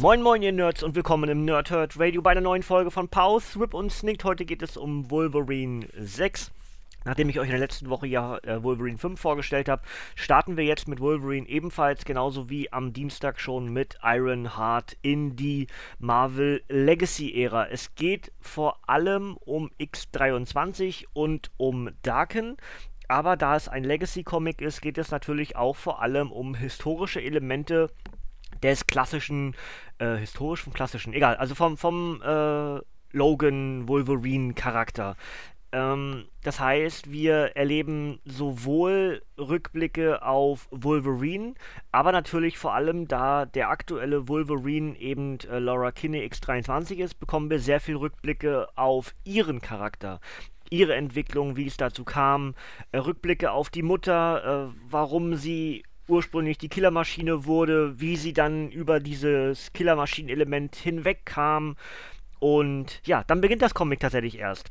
Moin moin ihr Nerds und willkommen im Nerdhurt Radio bei einer neuen Folge von Pause, Whip und Snicked. Heute geht es um Wolverine 6. Nachdem ich euch in der letzten Woche ja äh, Wolverine 5 vorgestellt habe, starten wir jetzt mit Wolverine ebenfalls genauso wie am Dienstag schon mit Iron Heart in die Marvel Legacy Ära. Es geht vor allem um X23 und um Darken. Aber da es ein Legacy-Comic ist, geht es natürlich auch vor allem um historische Elemente des klassischen, äh, historisch vom klassischen, egal, also vom, vom äh, Logan Wolverine Charakter. Ähm, das heißt, wir erleben sowohl Rückblicke auf Wolverine, aber natürlich vor allem, da der aktuelle Wolverine eben äh, Laura Kinney X23 ist, bekommen wir sehr viel Rückblicke auf ihren Charakter ihre Entwicklung, wie es dazu kam, äh, Rückblicke auf die Mutter, äh, warum sie ursprünglich die Killermaschine wurde, wie sie dann über dieses Killermaschinenelement hinwegkam. Und ja, dann beginnt das Comic tatsächlich erst.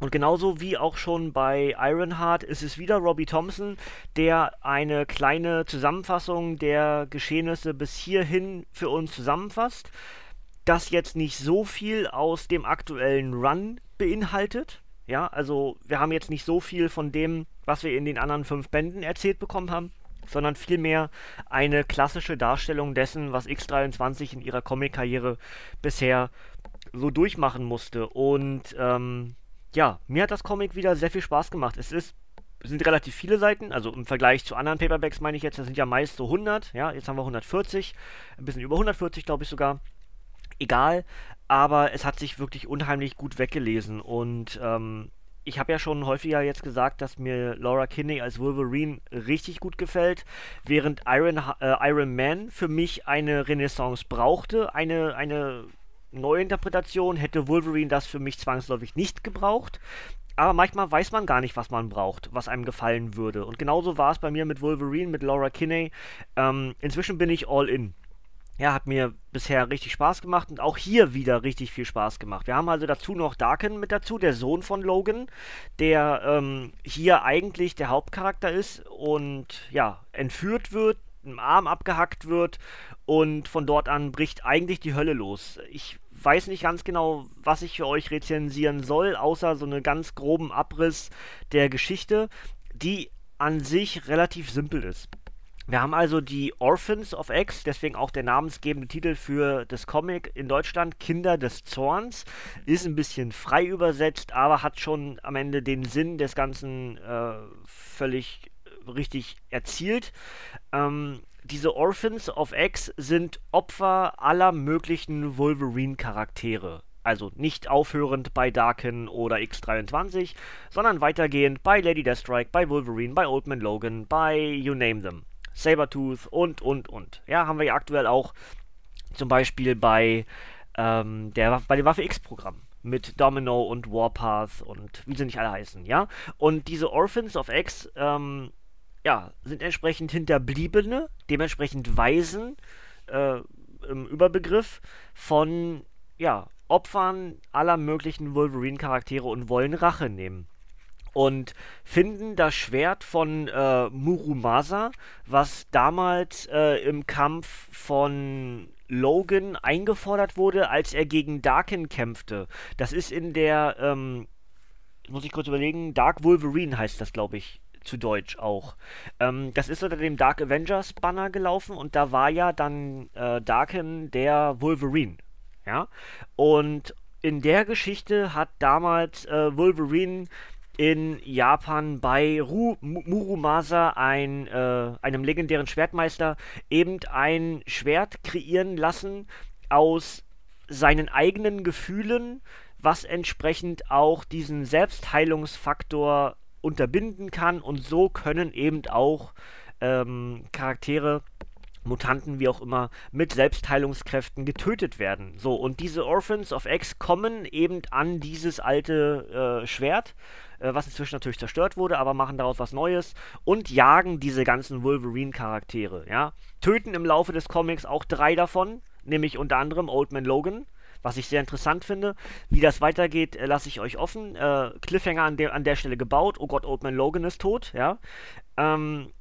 Und genauso wie auch schon bei Ironheart ist es wieder Robbie Thompson, der eine kleine Zusammenfassung der Geschehnisse bis hierhin für uns zusammenfasst. Das jetzt nicht so viel aus dem aktuellen Run beinhaltet. Ja, also wir haben jetzt nicht so viel von dem, was wir in den anderen fünf Bänden erzählt bekommen haben sondern vielmehr eine klassische Darstellung dessen, was X23 in ihrer Comic-Karriere bisher so durchmachen musste. Und ähm, ja, mir hat das Comic wieder sehr viel Spaß gemacht. Es ist sind relativ viele Seiten, also im Vergleich zu anderen Paperbacks meine ich jetzt, das sind ja meist so 100, ja, jetzt haben wir 140, ein bisschen über 140 glaube ich sogar. Egal, aber es hat sich wirklich unheimlich gut weggelesen und ähm, ich habe ja schon häufiger jetzt gesagt, dass mir Laura Kinney als Wolverine richtig gut gefällt, während Iron, äh, Iron Man für mich eine Renaissance brauchte, eine, eine Neuinterpretation, hätte Wolverine das für mich zwangsläufig nicht gebraucht. Aber manchmal weiß man gar nicht, was man braucht, was einem gefallen würde. Und genauso war es bei mir mit Wolverine, mit Laura Kinney. Ähm, inzwischen bin ich all in ja, hat mir bisher richtig Spaß gemacht und auch hier wieder richtig viel Spaß gemacht. Wir haben also dazu noch Darken mit dazu, der Sohn von Logan, der ähm, hier eigentlich der Hauptcharakter ist und ja, entführt wird, im Arm abgehackt wird und von dort an bricht eigentlich die Hölle los. Ich weiß nicht ganz genau, was ich für euch rezensieren soll, außer so einen ganz groben Abriss der Geschichte, die an sich relativ simpel ist. Wir haben also die Orphans of X, deswegen auch der namensgebende Titel für das Comic in Deutschland, Kinder des Zorns. Ist ein bisschen frei übersetzt, aber hat schon am Ende den Sinn des Ganzen äh, völlig richtig erzielt. Ähm, diese Orphans of X sind Opfer aller möglichen Wolverine-Charaktere. Also nicht aufhörend bei Darken oder X23, sondern weitergehend bei Lady Deathstrike, bei Wolverine, bei Old Man Logan, bei You Name Them. Sabertooth und, und, und. Ja, haben wir ja aktuell auch zum Beispiel bei, ähm, der, bei dem Waffe X-Programm mit Domino und Warpath und wie sie nicht alle heißen, ja. Und diese Orphans of X, ähm, ja, sind entsprechend Hinterbliebene, dementsprechend Waisen äh, im Überbegriff von, ja, Opfern aller möglichen Wolverine-Charaktere und wollen Rache nehmen und finden das Schwert von äh, Murumasa, was damals äh, im Kampf von Logan eingefordert wurde, als er gegen Darken kämpfte. Das ist in der, ähm, muss ich kurz überlegen, Dark Wolverine heißt das, glaube ich, zu Deutsch auch. Ähm, das ist unter dem Dark Avengers Banner gelaufen und da war ja dann äh, Darken der Wolverine. Ja, und in der Geschichte hat damals äh, Wolverine in Japan bei Ru Murumasa, ein, äh, einem legendären Schwertmeister, eben ein Schwert kreieren lassen aus seinen eigenen Gefühlen, was entsprechend auch diesen Selbstheilungsfaktor unterbinden kann. Und so können eben auch ähm, Charaktere Mutanten, wie auch immer, mit Selbstheilungskräften getötet werden. So, und diese Orphans of X kommen eben an dieses alte äh, Schwert, äh, was inzwischen natürlich zerstört wurde, aber machen daraus was Neues und jagen diese ganzen Wolverine-Charaktere, ja. Töten im Laufe des Comics auch drei davon, nämlich unter anderem Old Man Logan, was ich sehr interessant finde. Wie das weitergeht, äh, lasse ich euch offen. Äh, Cliffhanger an, de an der Stelle gebaut. Oh Gott, Old Man Logan ist tot, ja. Ähm,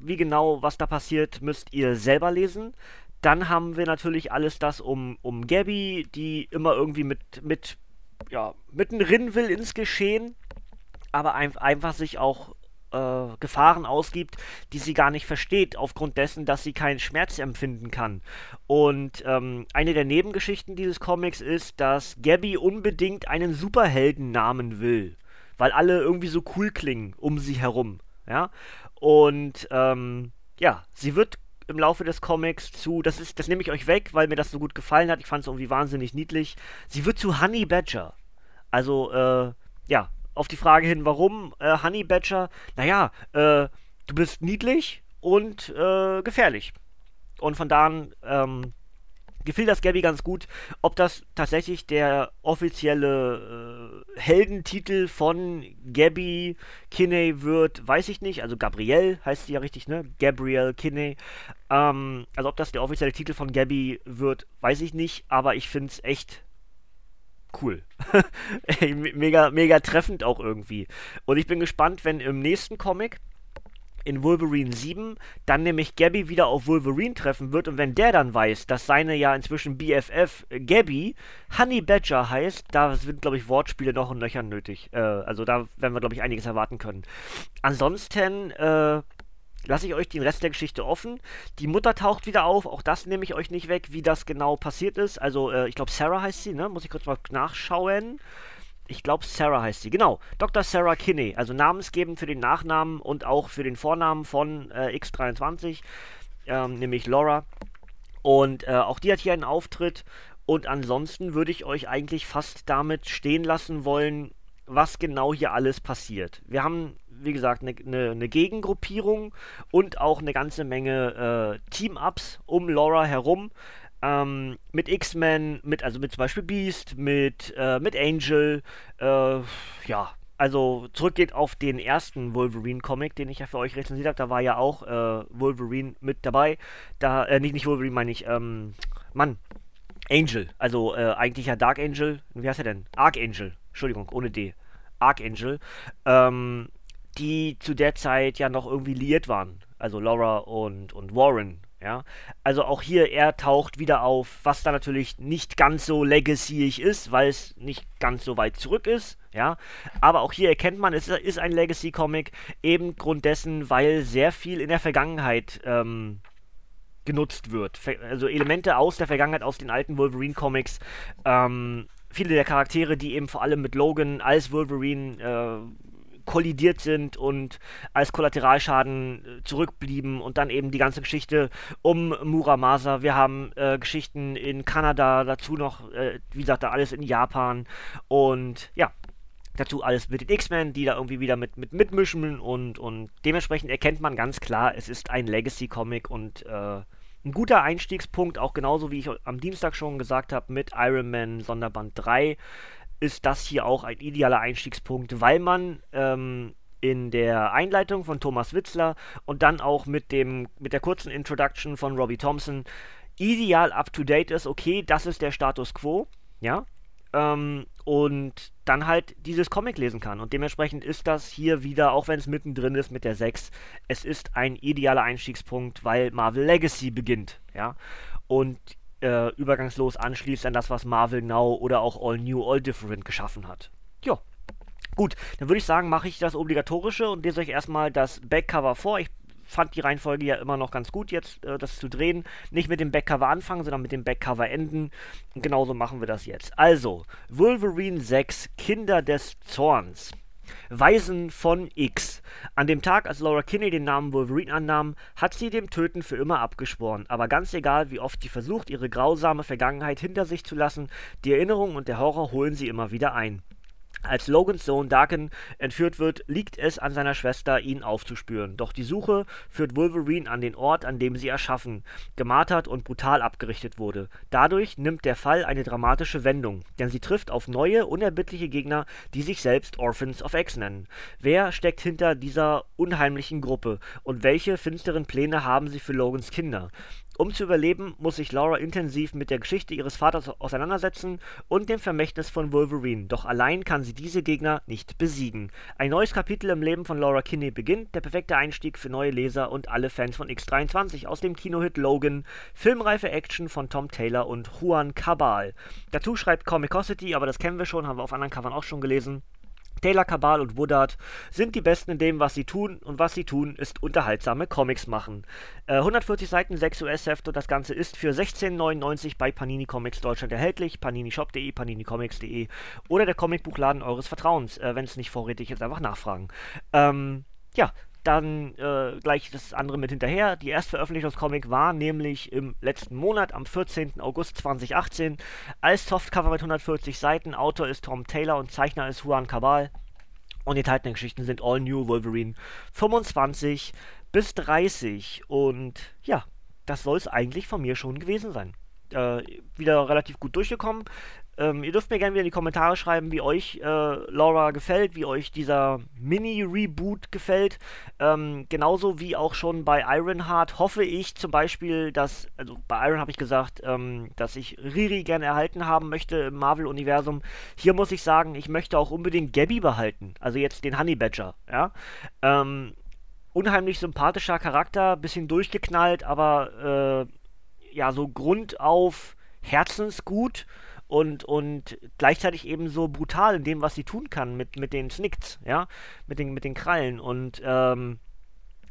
wie genau, was da passiert, müsst ihr selber lesen. Dann haben wir natürlich alles das um, um Gabby, die immer irgendwie mit, mit, ja, mittendrin will ins Geschehen, aber ein, einfach sich auch äh, Gefahren ausgibt, die sie gar nicht versteht, aufgrund dessen, dass sie keinen Schmerz empfinden kann. Und ähm, eine der Nebengeschichten dieses Comics ist, dass Gabby unbedingt einen Superheldennamen will, weil alle irgendwie so cool klingen um sie herum. Ja, und ähm, ja, sie wird im Laufe des Comics zu, das ist, das nehme ich euch weg, weil mir das so gut gefallen hat. Ich fand es irgendwie wahnsinnig niedlich. Sie wird zu Honey Badger. Also, äh, ja, auf die Frage hin, warum äh, Honey Badger? Naja, äh, du bist niedlich und äh, gefährlich. Und von da an, ähm, gefiel das Gabby ganz gut. Ob das tatsächlich der offizielle äh, Heldentitel von Gabby Kinney wird, weiß ich nicht. Also Gabrielle heißt sie ja richtig, ne? Gabrielle Kinney. Ähm, also ob das der offizielle Titel von Gabby wird, weiß ich nicht. Aber ich finde es echt cool. mega, mega treffend auch irgendwie. Und ich bin gespannt, wenn im nächsten Comic in Wolverine 7 dann nämlich Gabby wieder auf Wolverine treffen wird und wenn der dann weiß, dass seine ja inzwischen BFF äh, Gabby Honey Badger heißt, da sind glaube ich Wortspiele noch und nöcher nötig. Äh, also da werden wir glaube ich einiges erwarten können. Ansonsten äh, lasse ich euch den Rest der Geschichte offen. Die Mutter taucht wieder auf, auch das nehme ich euch nicht weg, wie das genau passiert ist. Also äh, ich glaube Sarah heißt sie, ne? Muss ich kurz mal nachschauen ich glaube Sarah heißt sie, genau, Dr. Sarah Kinney, also namensgebend für den Nachnamen und auch für den Vornamen von äh, X23, ähm, nämlich Laura. Und äh, auch die hat hier einen Auftritt. Und ansonsten würde ich euch eigentlich fast damit stehen lassen wollen, was genau hier alles passiert. Wir haben, wie gesagt, eine ne, ne Gegengruppierung und auch eine ganze Menge äh, Team-Ups um Laura herum ähm, mit X-Men, mit, also mit zum Beispiel Beast, mit, äh, mit Angel, äh, ja, also zurückgeht auf den ersten Wolverine-Comic, den ich ja für euch rezensiert habe, da war ja auch äh, Wolverine mit dabei. Da, äh, nicht, nicht Wolverine, meine ich, ähm, Mann, Angel, also äh, eigentlich ja Dark Angel, wie heißt er denn? Archangel, Entschuldigung, ohne D. Archangel, ähm, die zu der Zeit ja noch irgendwie liiert waren. Also Laura und, und Warren ja, also auch hier, er taucht wieder auf, was da natürlich nicht ganz so legacyig ist, weil es nicht ganz so weit zurück ist, ja. Aber auch hier erkennt man, es ist ein Legacy-Comic, eben Grund dessen, weil sehr viel in der Vergangenheit ähm, genutzt wird. Also Elemente aus der Vergangenheit, aus den alten Wolverine-Comics. Ähm, viele der Charaktere, die eben vor allem mit Logan als Wolverine äh, kollidiert sind und als Kollateralschaden äh, zurückblieben und dann eben die ganze Geschichte um Muramasa. Wir haben äh, Geschichten in Kanada, dazu noch, äh, wie gesagt, da alles in Japan und ja, dazu alles mit den X-Men, die da irgendwie wieder mit, mit mitmischen und, und dementsprechend erkennt man ganz klar, es ist ein Legacy-Comic und äh, ein guter Einstiegspunkt, auch genauso wie ich am Dienstag schon gesagt habe, mit Iron Man Sonderband 3 ist das hier auch ein idealer Einstiegspunkt, weil man ähm, in der Einleitung von Thomas Witzler und dann auch mit dem mit der kurzen Introduction von Robbie Thompson ideal up to date ist. Okay, das ist der Status quo, ja, ähm, und dann halt dieses Comic lesen kann. Und dementsprechend ist das hier wieder, auch wenn es mittendrin ist mit der 6, es ist ein idealer Einstiegspunkt, weil Marvel Legacy beginnt, ja. Und äh, übergangslos anschließt an das, was Marvel Now oder auch All New, All Different geschaffen hat. Ja. Gut, dann würde ich sagen, mache ich das Obligatorische und lese euch erstmal das Backcover vor. Ich fand die Reihenfolge ja immer noch ganz gut, jetzt äh, das zu drehen. Nicht mit dem Backcover anfangen, sondern mit dem Backcover enden. Und genauso machen wir das jetzt. Also, Wolverine 6, Kinder des Zorns. Weisen von X. An dem Tag, als Laura Kinney den Namen Wolverine annahm, hat sie dem Töten für immer abgeschworen. Aber ganz egal, wie oft sie versucht, ihre grausame Vergangenheit hinter sich zu lassen, die Erinnerung und der Horror holen sie immer wieder ein. Als Logans Sohn Daken entführt wird, liegt es an seiner Schwester, ihn aufzuspüren. Doch die Suche führt Wolverine an den Ort, an dem sie erschaffen, gemartert und brutal abgerichtet wurde. Dadurch nimmt der Fall eine dramatische Wendung, denn sie trifft auf neue, unerbittliche Gegner, die sich selbst Orphans of X nennen. Wer steckt hinter dieser unheimlichen Gruppe und welche finsteren Pläne haben sie für Logans Kinder? Um zu überleben, muss sich Laura intensiv mit der Geschichte ihres Vaters auseinandersetzen und dem Vermächtnis von Wolverine, doch allein kann sie diese Gegner nicht besiegen. Ein neues Kapitel im Leben von Laura Kinney beginnt, der perfekte Einstieg für neue Leser und alle Fans von X23 aus dem Kinohit Logan, filmreife Action von Tom Taylor und Juan Cabal. Dazu schreibt Comicosity, aber das kennen wir schon, haben wir auf anderen Covern auch schon gelesen. Taylor, Cabal und Woodard sind die Besten in dem, was sie tun, und was sie tun, ist unterhaltsame Comics machen. Äh, 140 Seiten, 6 US-Hefte und das Ganze ist für 16,99 bei Panini Comics Deutschland erhältlich. paninishop.de, paninicomics.de oder der Comicbuchladen eures Vertrauens. Äh, Wenn es nicht vorrätig ist, einfach nachfragen. Ähm, ja, dann äh, gleich das andere mit hinterher. Die Erstveröffentlichung des Comics war nämlich im letzten Monat, am 14. August 2018, als Softcover mit 140 Seiten. Autor ist Tom Taylor und Zeichner ist Juan Cabal. Und die enthaltenen Geschichten sind All New Wolverine 25 bis 30. Und ja, das soll es eigentlich von mir schon gewesen sein. Äh, wieder relativ gut durchgekommen. Ähm, ihr dürft mir gerne wieder in die Kommentare schreiben, wie euch äh, Laura gefällt, wie euch dieser Mini-Reboot gefällt. Ähm, genauso wie auch schon bei Ironheart hoffe ich zum Beispiel, dass, also bei Iron habe ich gesagt, ähm, dass ich Riri gerne erhalten haben möchte im Marvel-Universum. Hier muss ich sagen, ich möchte auch unbedingt Gabby behalten, also jetzt den Honey Badger, ja. Ähm, unheimlich sympathischer Charakter, bisschen durchgeknallt, aber äh, ja, so grundauf herzensgut und, und gleichzeitig eben so brutal in dem, was sie tun kann mit, mit den Snicks, ja, mit den, mit den Krallen und ähm,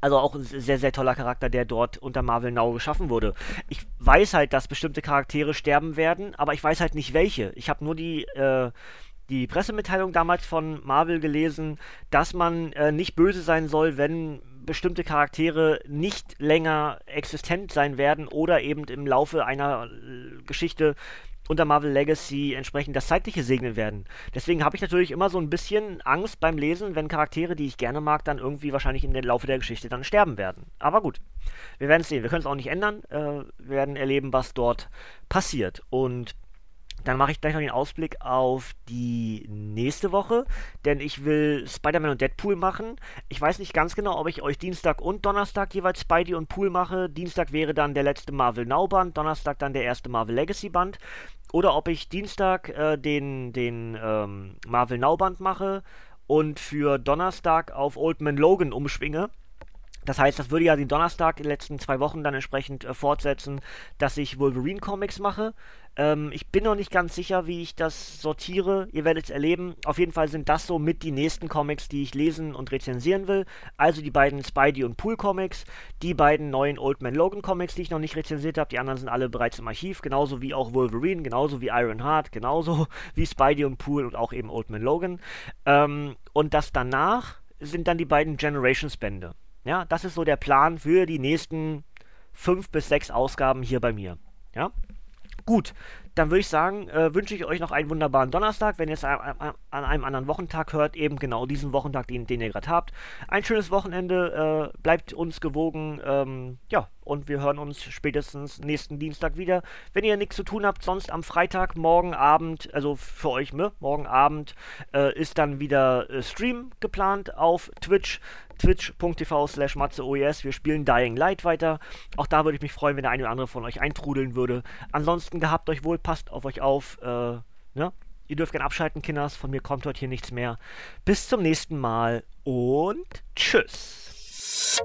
also auch ein sehr, sehr toller Charakter, der dort unter Marvel Now geschaffen wurde. Ich weiß halt, dass bestimmte Charaktere sterben werden, aber ich weiß halt nicht welche. Ich habe nur die, äh, die Pressemitteilung damals von Marvel gelesen, dass man äh, nicht böse sein soll, wenn bestimmte Charaktere nicht länger existent sein werden oder eben im Laufe einer äh, Geschichte unter Marvel Legacy entsprechend das Zeitliche segnen werden. Deswegen habe ich natürlich immer so ein bisschen Angst beim Lesen, wenn Charaktere, die ich gerne mag, dann irgendwie wahrscheinlich in den Laufe der Geschichte dann sterben werden. Aber gut, wir werden es sehen. Wir können es auch nicht ändern. Äh, wir werden erleben, was dort passiert. Und dann mache ich gleich noch den Ausblick auf die nächste Woche, denn ich will Spider-Man und Deadpool machen. Ich weiß nicht ganz genau, ob ich euch Dienstag und Donnerstag jeweils Spidey und Pool mache. Dienstag wäre dann der letzte Marvel Now Band, Donnerstag dann der erste Marvel Legacy Band. Oder ob ich Dienstag äh, den, den ähm, Marvel Now Band mache und für Donnerstag auf Old Man Logan umschwinge. Das heißt, das würde ja den Donnerstag in den letzten zwei Wochen dann entsprechend äh, fortsetzen, dass ich Wolverine Comics mache. Ähm, ich bin noch nicht ganz sicher, wie ich das sortiere. Ihr werdet es erleben. Auf jeden Fall sind das so mit die nächsten Comics, die ich lesen und rezensieren will. Also die beiden Spidey und Pool Comics, die beiden neuen Old Man Logan Comics, die ich noch nicht rezensiert habe. Die anderen sind alle bereits im Archiv, genauso wie auch Wolverine, genauso wie Ironheart, genauso wie Spidey und Pool und auch eben Old Man Logan. Ähm, und das danach sind dann die beiden Generations Bände. Ja, das ist so der Plan für die nächsten fünf bis sechs Ausgaben hier bei mir. Ja. Gut, dann würde ich sagen, äh, wünsche ich euch noch einen wunderbaren Donnerstag. Wenn ihr es an, an, einem anderen Wochentag hört, eben genau diesen Wochentag, den, den ihr gerade habt. Ein schönes Wochenende, äh, bleibt uns gewogen. Ähm, ja, und wir hören uns spätestens nächsten Dienstag wieder. Wenn ihr nichts zu tun habt, sonst am Freitag, morgen Abend, also für euch, ne, morgen Abend äh, ist dann wieder äh, Stream geplant auf Twitch twitch.tv slash matzeoes. Wir spielen Dying Light weiter. Auch da würde ich mich freuen, wenn der eine oder andere von euch eintrudeln würde. Ansonsten gehabt euch wohl, passt auf euch auf. Äh, ne? Ihr dürft gerne abschalten, Kinders. Von mir kommt heute hier nichts mehr. Bis zum nächsten Mal und tschüss.